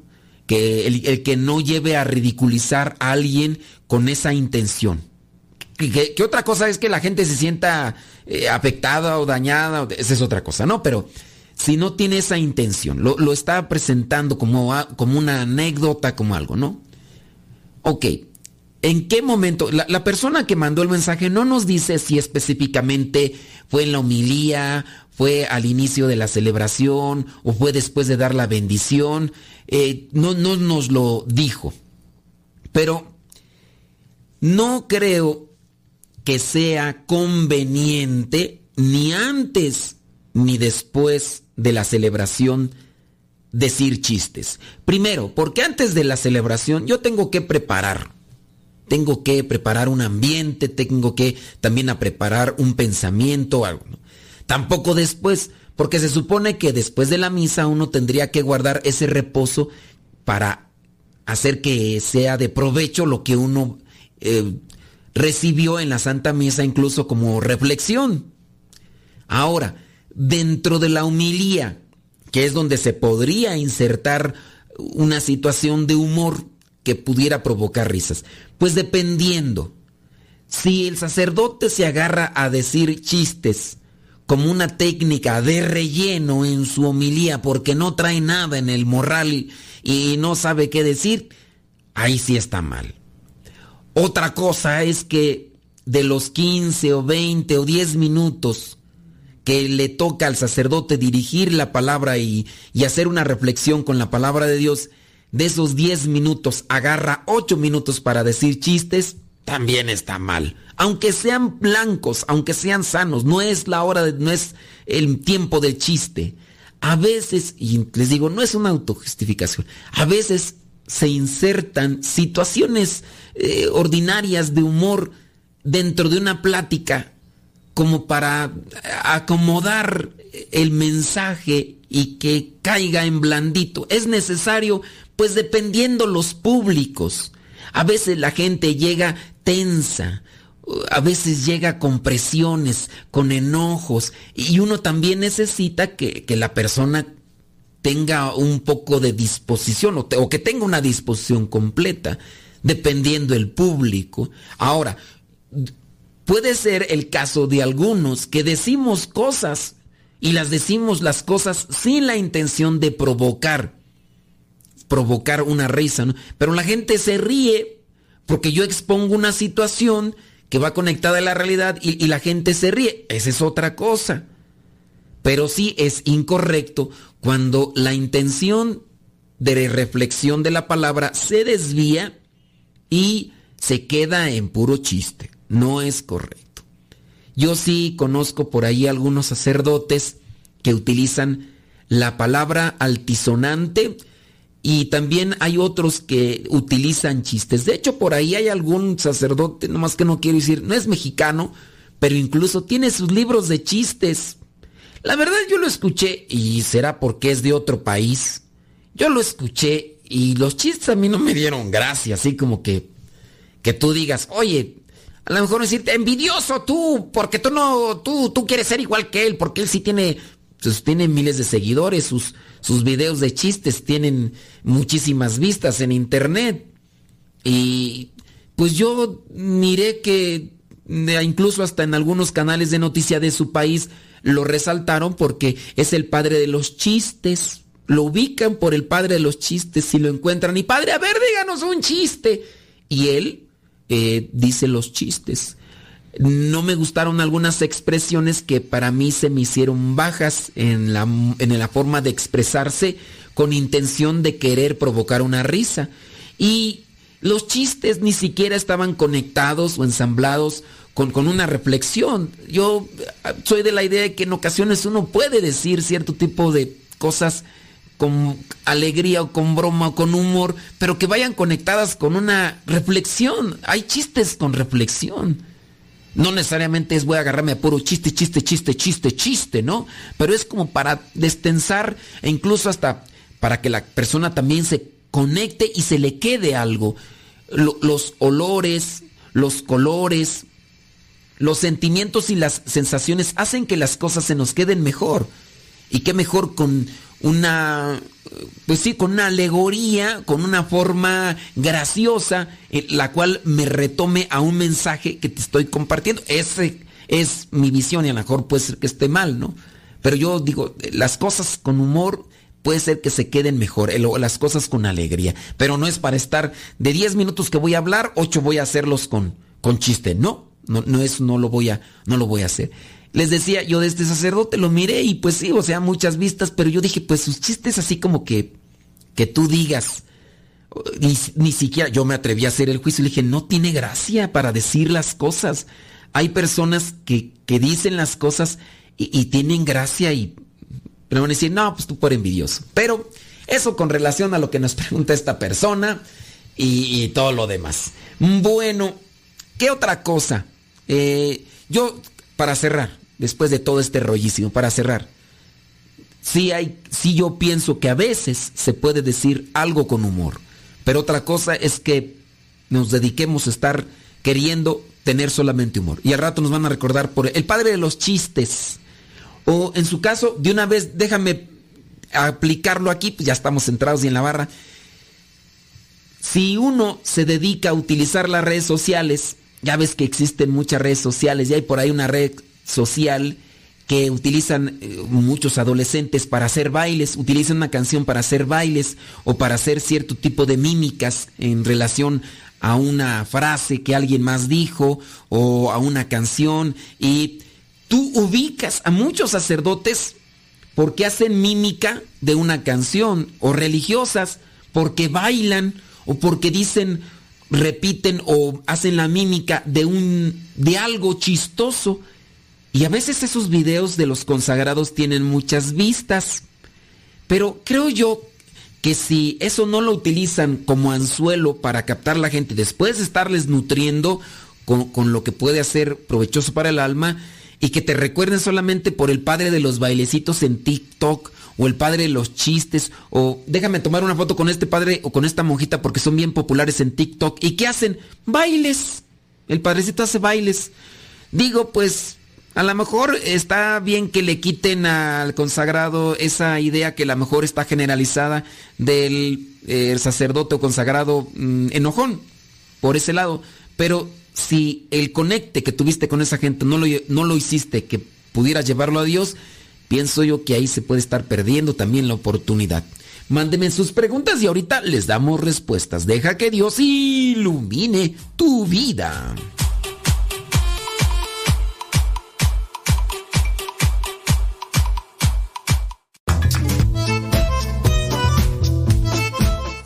Que el, que no lleve a ridiculizar a alguien con esa intención. Que, otra cosa es que la gente se sienta eh, afectada o dañada, esa es otra cosa, ¿no? Pero si no tiene esa intención, lo, está presentando como, como una anécdota, como algo, ¿no? Ok, ¿en qué momento? La, la, persona que mandó el mensaje no nos dice si específicamente fue en la homilía, fue al inicio de la celebración o fue después de dar la bendición. Eh, no, no nos lo dijo. Pero no creo que sea conveniente ni antes ni después de la celebración decir chistes. Primero, porque antes de la celebración yo tengo que preparar. Tengo que preparar un ambiente, tengo que también a preparar un pensamiento, algo. Tampoco después, porque se supone que después de la misa uno tendría que guardar ese reposo para hacer que sea de provecho lo que uno eh, recibió en la Santa Misa incluso como reflexión. Ahora, dentro de la humilía, que es donde se podría insertar una situación de humor que pudiera provocar risas, pues dependiendo, si el sacerdote se agarra a decir chistes como una técnica de relleno en su homilía porque no trae nada en el morral y no sabe qué decir, ahí sí está mal. Otra cosa es que de los 15 o 20 o 10 minutos que le toca al sacerdote dirigir la palabra y, hacer una reflexión con la palabra de Dios, de esos 10 minutos agarra 8 minutos para decir chistes, también está mal. Aunque sean blancos, aunque sean sanos, no es la hora, de, no es el tiempo del chiste. A veces, y les digo, no es una autojustificación, a veces se insertan situaciones eh, ordinarias de humor dentro de una plática como para acomodar el mensaje y que caiga en blandito. Es necesario, pues dependiendo los públicos. A veces la gente llega tensa, a veces llega con presiones, con enojos, y uno también necesita que, que la persona tenga un poco de disposición o, o, que tenga una disposición completa, dependiendo el público. Ahora, puede ser el caso de algunos que decimos cosas y las decimos las cosas sin la intención de provocar, provocar una risa, ¿no? pero la gente se ríe porque yo expongo una situación que va conectada a la realidad y, y la gente se ríe. Esa es otra cosa. Pero sí es incorrecto cuando la intención de reflexión de la palabra se desvía y se queda en puro chiste. No es correcto. Yo sí conozco por ahí algunos sacerdotes que utilizan la palabra altisonante y también hay otros que utilizan chistes. De hecho, por ahí hay algún sacerdote, nomás que no quiero decir, no es mexicano, pero incluso tiene sus libros de chistes. La verdad yo lo escuché y será porque es de otro país. Yo lo escuché y los chistes a mí no me dieron gracia, así como que que tú digas, "Oye, a lo mejor decirte envidioso tú, porque tú no tú tú quieres ser igual que él, porque él sí tiene pues, tiene miles de seguidores, sus sus videos de chistes tienen muchísimas vistas en internet. Y pues yo miré que incluso hasta en algunos canales de noticia de su país lo resaltaron porque es el padre de los chistes. Lo ubican por el padre de los chistes si lo encuentran. Y padre, a ver, díganos un chiste. Y él eh, dice los chistes. No me gustaron algunas expresiones que para mí se me hicieron bajas en la, en la forma de expresarse con intención de querer provocar una risa. Y los chistes ni siquiera estaban conectados o ensamblados con, con, una reflexión. Yo soy de la idea de que en ocasiones uno puede decir cierto tipo de cosas con alegría o con broma o con humor, pero que vayan conectadas con una reflexión. Hay chistes con reflexión. No necesariamente es voy a agarrarme a puro chiste, chiste, chiste, chiste, chiste, ¿no? Pero es como para destensar e incluso hasta para que la persona también se conecte y se le quede algo. los olores, los colores, los sentimientos y las sensaciones hacen que las cosas se nos queden mejor. Y qué mejor con una, pues sí, con una alegoría, con una forma graciosa, la cual me retome a un mensaje que te estoy compartiendo. Ese es mi visión y a lo mejor puede ser que esté mal, ¿no? Pero yo digo, las cosas con humor puede ser que se queden mejor, las cosas con alegría. Pero no es para estar de 10 minutos que voy a hablar, 8 voy a hacerlos con, con chiste. No, no, no es, no lo voy a, no lo voy a hacer. Les decía, yo de este sacerdote lo miré y pues sí, o sea, muchas vistas, pero yo dije, pues sus chistes así como que, que tú digas, ni, ni siquiera yo me atreví a hacer el juicio le dije, no tiene gracia para decir las cosas. Hay personas que, que dicen las cosas y, tienen gracia y pero van a decir, no, pues tú por envidioso. Pero eso con relación a lo que nos pregunta esta persona y, y todo lo demás. Bueno, ¿qué otra cosa? Eh, yo, para cerrar, después de todo este rollísimo, para cerrar, sí, hay, sí yo pienso que a veces se puede decir algo con humor, Pero otra cosa es que nos dediquemos a estar queriendo tener solamente humor. Y al rato nos van a recordar por el padre de los chistes. O en su caso, de una vez, déjame aplicarlo aquí, pues ya estamos centrados y en la barra. Si uno se dedica a utilizar las redes sociales, ya ves que existen muchas redes sociales y hay por ahí una red social que utilizan eh, muchos adolescentes para hacer bailes, utilizan una canción para hacer bailes o para hacer cierto tipo de mímicas en relación a una frase que alguien más dijo o a una canción. Y tú ubicas a muchos sacerdotes porque hacen mímica de una canción o religiosas porque bailan o porque dicen repiten o hacen la mímica de un de algo chistoso y a veces esos videos de los consagrados tienen muchas vistas. Pero creo yo que si eso no lo utilizan como anzuelo para captar la gente, después de estarles nutriendo con, lo que puede hacer provechoso para el alma, y que te recuerden solamente por el padre de los bailecitos en TikTok, o el padre de los chistes, o déjame tomar una foto con este padre o con esta monjita porque son bien populares en TikTok. ¿Y qué hacen? Bailes. El padrecito hace bailes. Digo, pues a lo mejor está bien que le quiten al consagrado esa idea que a lo mejor está generalizada del eh, sacerdote o consagrado mm, enojón por ese lado. Pero si el conecte que tuviste con esa gente no lo, no lo hiciste que pudieras llevarlo a Dios, pienso yo que ahí se puede estar perdiendo también la oportunidad. Mándenme sus preguntas y ahorita les damos respuestas. Deja que Dios ilumine tu vida.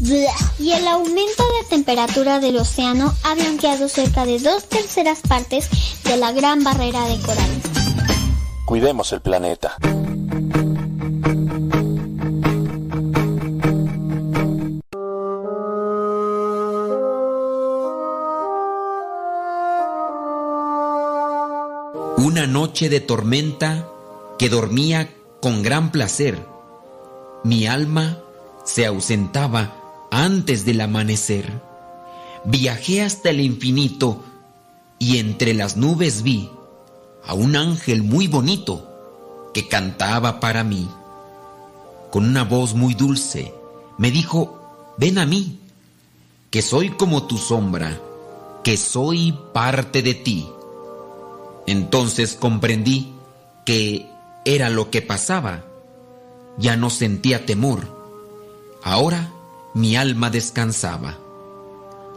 Y el aumento de temperatura del océano ha blanqueado cerca de dos terceras partes de la gran barrera de coral. Cuidemos el planeta. Una noche de tormenta que dormía con gran placer. Mi alma se ausentaba antes del amanecer. Viajé hasta el infinito y entre las nubes vi a un ángel muy bonito que cantaba para mí. Con una voz muy dulce me dijo, ven a mí, que soy como tu sombra, que soy parte de ti. Entonces comprendí que era lo que pasaba. Ya no sentía temor. Ahora mi alma descansaba.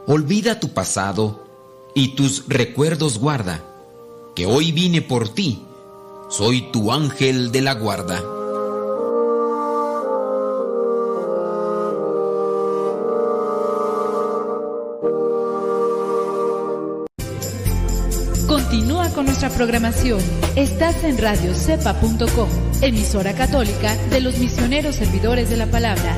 Olvida tu pasado y tus recuerdos guarda, que hoy vine por ti, soy tu ángel de la guarda. Continúa con nuestra programación. Estás en radiocepa.com, emisora católica de los misioneros servidores de la palabra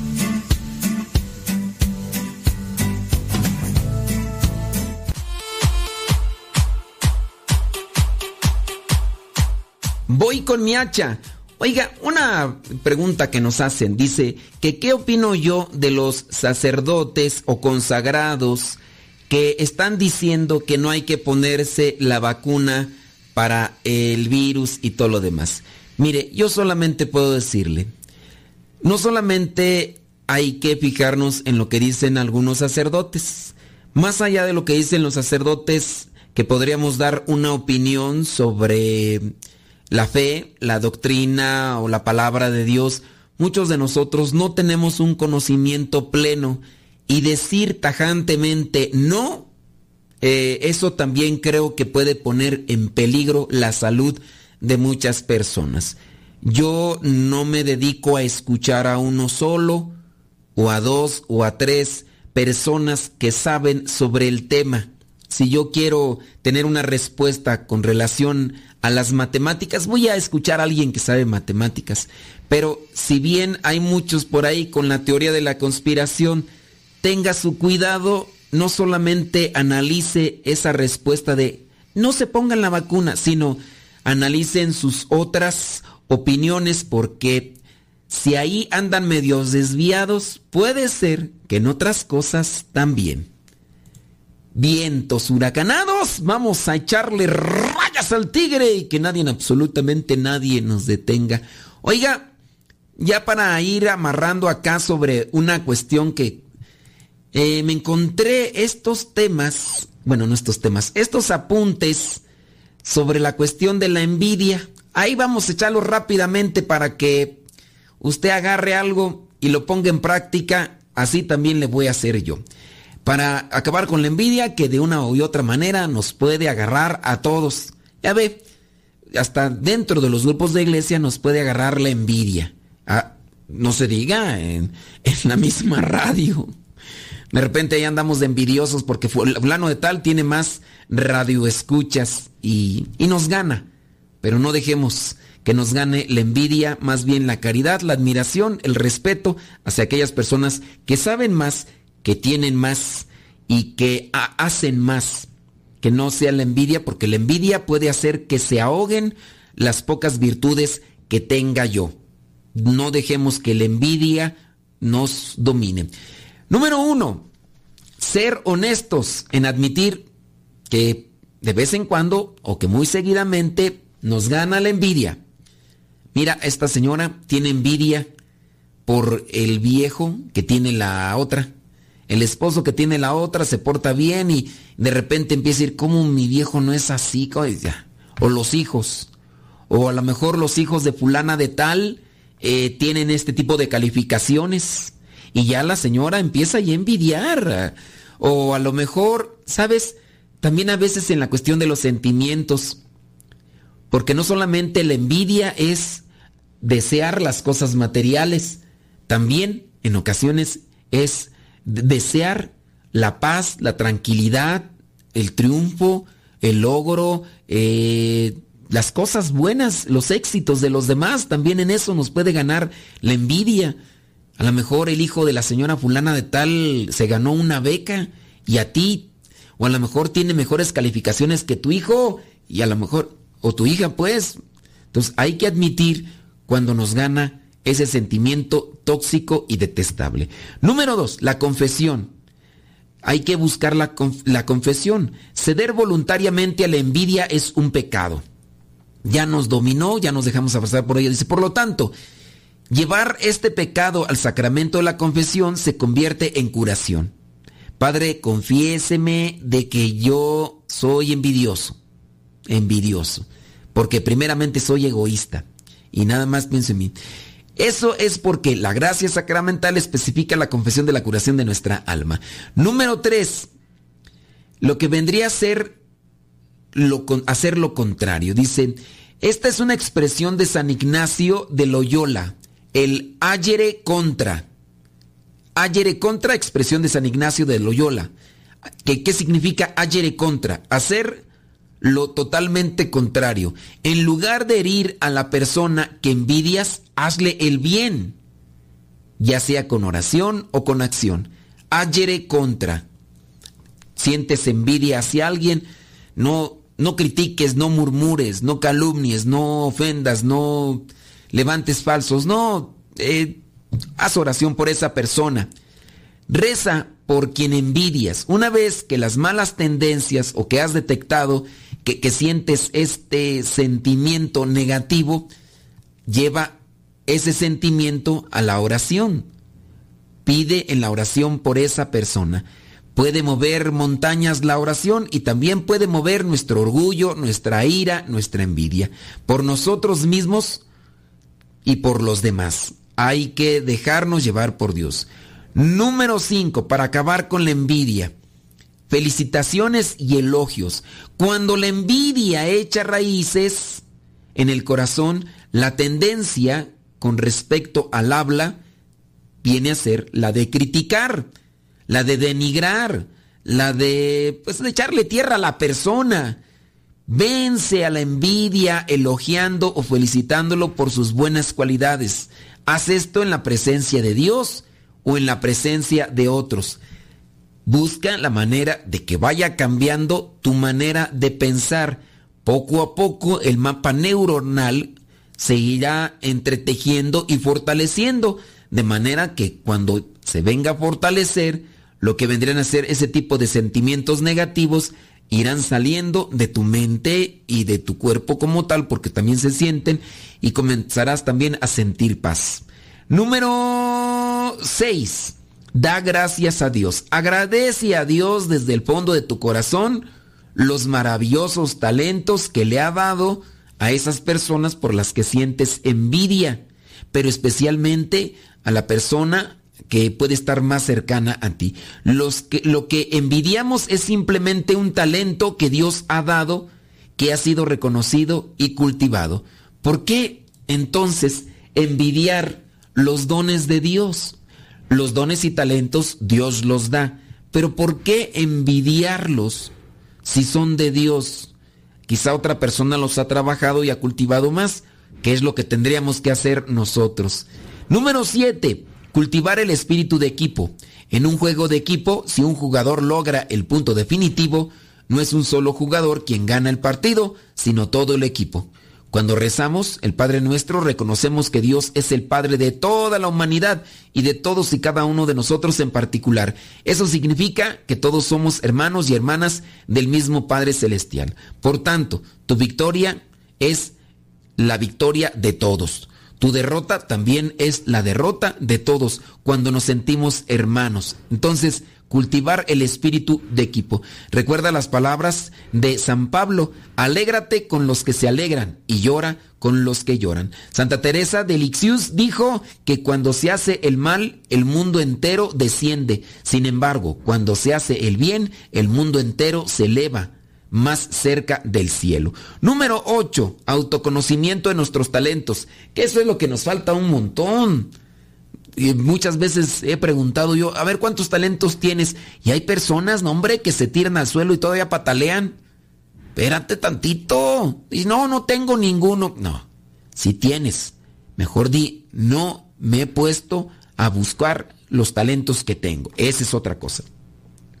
Voy con mi hacha. Oiga, una pregunta que nos hacen, dice que qué opino yo de los sacerdotes o consagrados que están diciendo que no hay que ponerse la vacuna para el virus y todo lo demás. Mire, yo solamente puedo decirle, no solamente hay que fijarnos en lo que dicen algunos sacerdotes, más allá de lo que dicen los sacerdotes, que podríamos dar una opinión sobre la fe, la doctrina o la palabra de Dios, muchos de nosotros no tenemos un conocimiento pleno y decir tajantemente no, eh, eso también creo que puede poner en peligro la salud de muchas personas. Yo no me dedico a escuchar a uno solo, o a dos, o a tres personas que saben sobre el tema. Si yo quiero tener una respuesta con relación a las matemáticas, voy a escuchar a alguien que sabe matemáticas. Pero si bien hay muchos por ahí con la teoría de la conspiración, tenga su cuidado, no solamente analice esa respuesta de no se pongan la vacuna, sino analicen sus otras opiniones porque si ahí andan medios desviados, puede ser que en otras cosas también. Vientos huracanados, vamos a echarle rayas al tigre y que nadie, absolutamente nadie nos detenga. Oiga, ya para ir amarrando acá sobre una cuestión que eh, me encontré estos temas, bueno, no estos temas, estos apuntes sobre la cuestión de la envidia. Ahí vamos a echarlo rápidamente para que usted agarre algo y lo ponga en práctica. Así también le voy a hacer yo para acabar con la envidia que de una u otra manera nos puede agarrar a todos. Ya ve, hasta dentro de los grupos de iglesia nos puede agarrar la envidia. Ah, no se diga en, la misma radio. De repente ahí andamos de envidiosos porque fulano de tal tiene más radioescuchas y, y nos gana. Pero no dejemos que nos gane la envidia, más bien la caridad, la admiración, el respeto hacia aquellas personas que saben más que tienen más y que hacen más, que no sea la envidia, porque la envidia puede hacer que se ahoguen las pocas virtudes que tenga yo. No dejemos que la envidia nos domine. Número uno, ser honestos en admitir que de vez en cuando o que muy seguidamente nos gana la envidia. Mira, esta señora tiene envidia por el viejo que tiene la otra el esposo que tiene la otra se porta bien y de repente empieza a decir, ¿cómo mi viejo no es así? O los hijos. O a lo mejor los hijos de fulana de tal eh, tienen este tipo de calificaciones. Y ya la señora empieza a envidiar. O a lo mejor, ¿sabes? También a veces en la cuestión de los sentimientos. Porque no solamente la envidia es desear las cosas materiales, también en ocasiones es desear la paz, la tranquilidad, el triunfo, el logro, eh, las cosas buenas, los éxitos de los demás, también en eso nos puede ganar la envidia. A lo mejor el hijo de la señora fulana de tal se ganó una beca y a ti, o a lo mejor tiene mejores calificaciones que tu hijo y a lo mejor, o tu hija pues. Entonces hay que admitir cuando nos gana ese sentimiento tóxico y detestable. Número dos, la confesión. Hay que buscar la, la, confesión. Ceder voluntariamente a la envidia es un pecado. Ya nos dominó, ya nos dejamos abrazar por ella. Dice, por lo tanto, llevar este pecado al sacramento de la confesión se convierte en curación. Padre, confiéseme de que yo soy envidioso. Envidioso. Porque primeramente soy egoísta. Y nada más pienso en mí. Eso es porque la gracia sacramental especifica la confesión de la curación de nuestra alma. Número tres, lo que vendría a ser lo, hacer lo contrario. Dice, esta es una expresión de San Ignacio de Loyola, el ayere contra. Ayere contra, expresión de San Ignacio de Loyola. ¿Qué, qué significa ayere contra? Hacer lo totalmente contrario. En lugar de herir a la persona que envidias, hazle el bien, ya sea con oración o con acción. Ayere contra. Sientes envidia hacia alguien, no, no critiques, no murmures, no calumnies, no ofendas, no levantes falsos, no, eh, haz oración por esa persona. Reza por quien envidias. Una vez que las malas tendencias o que has detectado que, sientes este sentimiento negativo, lleva ese sentimiento a la oración. Pide en la oración por esa persona. Puede mover montañas la oración y también puede mover nuestro orgullo, nuestra ira, nuestra envidia. Por nosotros mismos y por los demás. Hay que dejarnos llevar por Dios. Número 5, para acabar con la envidia. Felicitaciones y elogios. Cuando la envidia echa raíces en el corazón, la tendencia con respecto al habla viene a ser la de criticar, la de denigrar, la de pues de echarle tierra a la persona. Vence a la envidia elogiando o felicitándolo por sus buenas cualidades. Haz esto en la presencia de Dios o en la presencia de otros. Busca la manera de que vaya cambiando tu manera de pensar. Poco a poco el mapa neuronal se irá entretejiendo y fortaleciendo, de manera que cuando se venga a fortalecer, lo que vendrían a ser ese tipo de sentimientos negativos irán saliendo de tu mente y de tu cuerpo como tal, porque también se sienten, y comenzarás también a sentir paz. Número 6. Da gracias a Dios. Agradece a Dios desde el fondo de tu corazón los maravillosos talentos que le ha dado a esas personas por las que sientes envidia, pero especialmente a la persona que puede estar más cercana a ti. Lo que envidiamos es simplemente un talento que Dios ha dado, que ha sido reconocido y cultivado. ¿Por qué entonces envidiar los dones de Dios? Los dones y talentos Dios los da, pero ¿por qué envidiarlos si son de Dios? Quizá otra persona los ha trabajado y ha cultivado más, que es lo que tendríamos que hacer nosotros. Número 7. Cultivar el espíritu de equipo. En un juego de equipo, si un jugador logra el punto definitivo, no es un solo jugador quien gana el partido, sino todo el equipo. Cuando rezamos el Padre Nuestro, reconocemos que Dios es el Padre de toda la humanidad y de todos y cada uno de nosotros en particular. Eso significa que todos somos hermanos y hermanas del mismo Padre Celestial. Por tanto, tu victoria es la victoria de todos. Tu derrota también es la derrota de todos cuando nos sentimos hermanos. Entonces, cultivar el espíritu de equipo. Recuerda las palabras de San Pablo, alégrate con los que se alegran y llora con los que lloran. Santa Teresa de Lixius dijo que cuando se hace el mal, el mundo entero desciende. Sin embargo, cuando se hace el bien, el mundo entero se eleva más cerca del cielo. Número 8, autoconocimiento de nuestros talentos, que eso es lo que nos falta un montón. Y muchas veces he preguntado yo, a ver cuántos talentos tienes. Y hay personas, no hombre, que se tiran al suelo y todavía patalean. Espérate tantito. Y no, no tengo ninguno. No, si tienes. Mejor di, no me he puesto a buscar los talentos que tengo. Esa es otra cosa.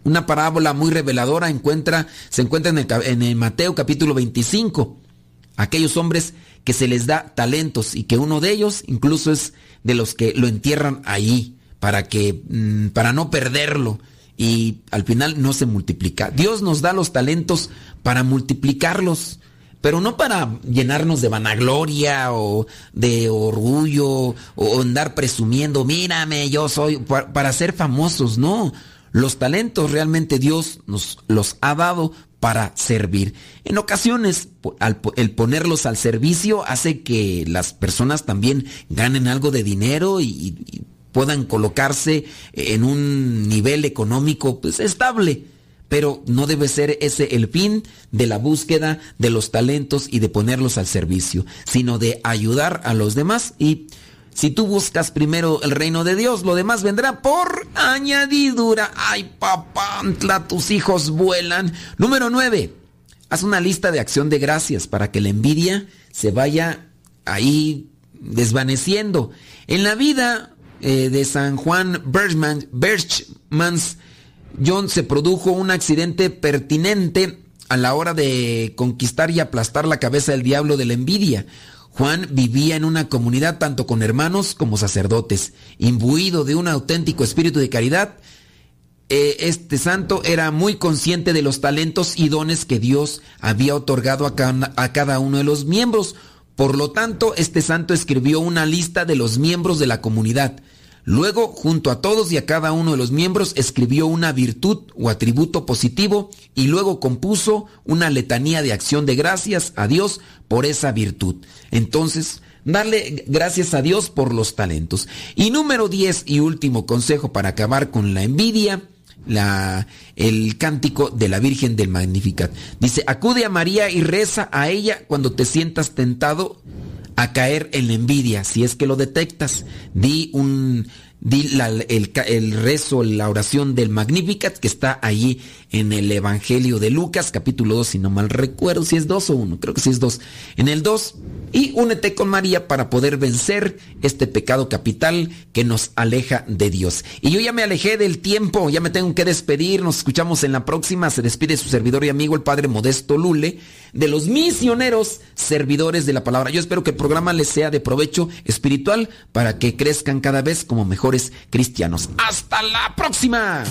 Una parábola muy reveladora encuentra, se encuentra en el, en el Mateo capítulo 25. Aquellos hombres que se les da talentos y que uno de ellos incluso es de los que lo entierran ahí para que mm, para no perderlo y al final no se multiplica. Dios nos da los talentos para multiplicarlos, pero no para llenarnos de vanagloria o de orgullo o andar presumiendo, mírame, yo soy para ser famosos, no. Los talentos realmente Dios nos los ha dado para servir. En ocasiones, el ponerlos al servicio hace que las personas también ganen algo de dinero y, puedan colocarse en un nivel económico pues, estable. Pero no debe ser ese el fin de la búsqueda de los talentos y de ponerlos al servicio, sino de ayudar a los demás y si tú buscas primero el reino de Dios, lo demás vendrá por añadidura. Ay, papá, tus hijos vuelan. Número 9. Haz una lista de acción de gracias para que la envidia se vaya ahí desvaneciendo. En la vida eh, de San Juan Berchman, Berchmans, John se produjo un accidente pertinente a la hora de conquistar y aplastar la cabeza del diablo de la envidia. Juan vivía en una comunidad tanto con hermanos como sacerdotes, imbuido de un auténtico espíritu de caridad. Eh, este santo era muy consciente de los talentos y dones que Dios había otorgado a a cada uno de los miembros. Por lo tanto, este santo escribió una lista de los miembros de la comunidad. Luego, junto a todos y a cada uno de los miembros, escribió una virtud o atributo positivo y luego compuso una letanía de acción de gracias a Dios por esa virtud. Entonces, darle gracias a Dios por los talentos. Y número 10 y último consejo para acabar con la envidia, el cántico de la Virgen del Magnificat. Dice, acude a María y reza a ella cuando te sientas tentado a caer en la envidia, si es que lo detectas. Di un di el, el, rezo, la oración del Magnificat que está allí en el Evangelio de Lucas, capítulo 2, si no mal recuerdo, si es 2 o 1, creo que sí es 2. En el 2, y únete con María para poder vencer este pecado capital que nos aleja de Dios. Y yo ya me alejé del tiempo, ya me tengo que despedir, nos escuchamos en la próxima, se despide su servidor y amigo el Padre Modesto Lule, de los misioneros servidores de la palabra. Yo espero que el programa les sea de provecho espiritual para que crezcan cada vez como mejor cristianos. Hasta la próxima.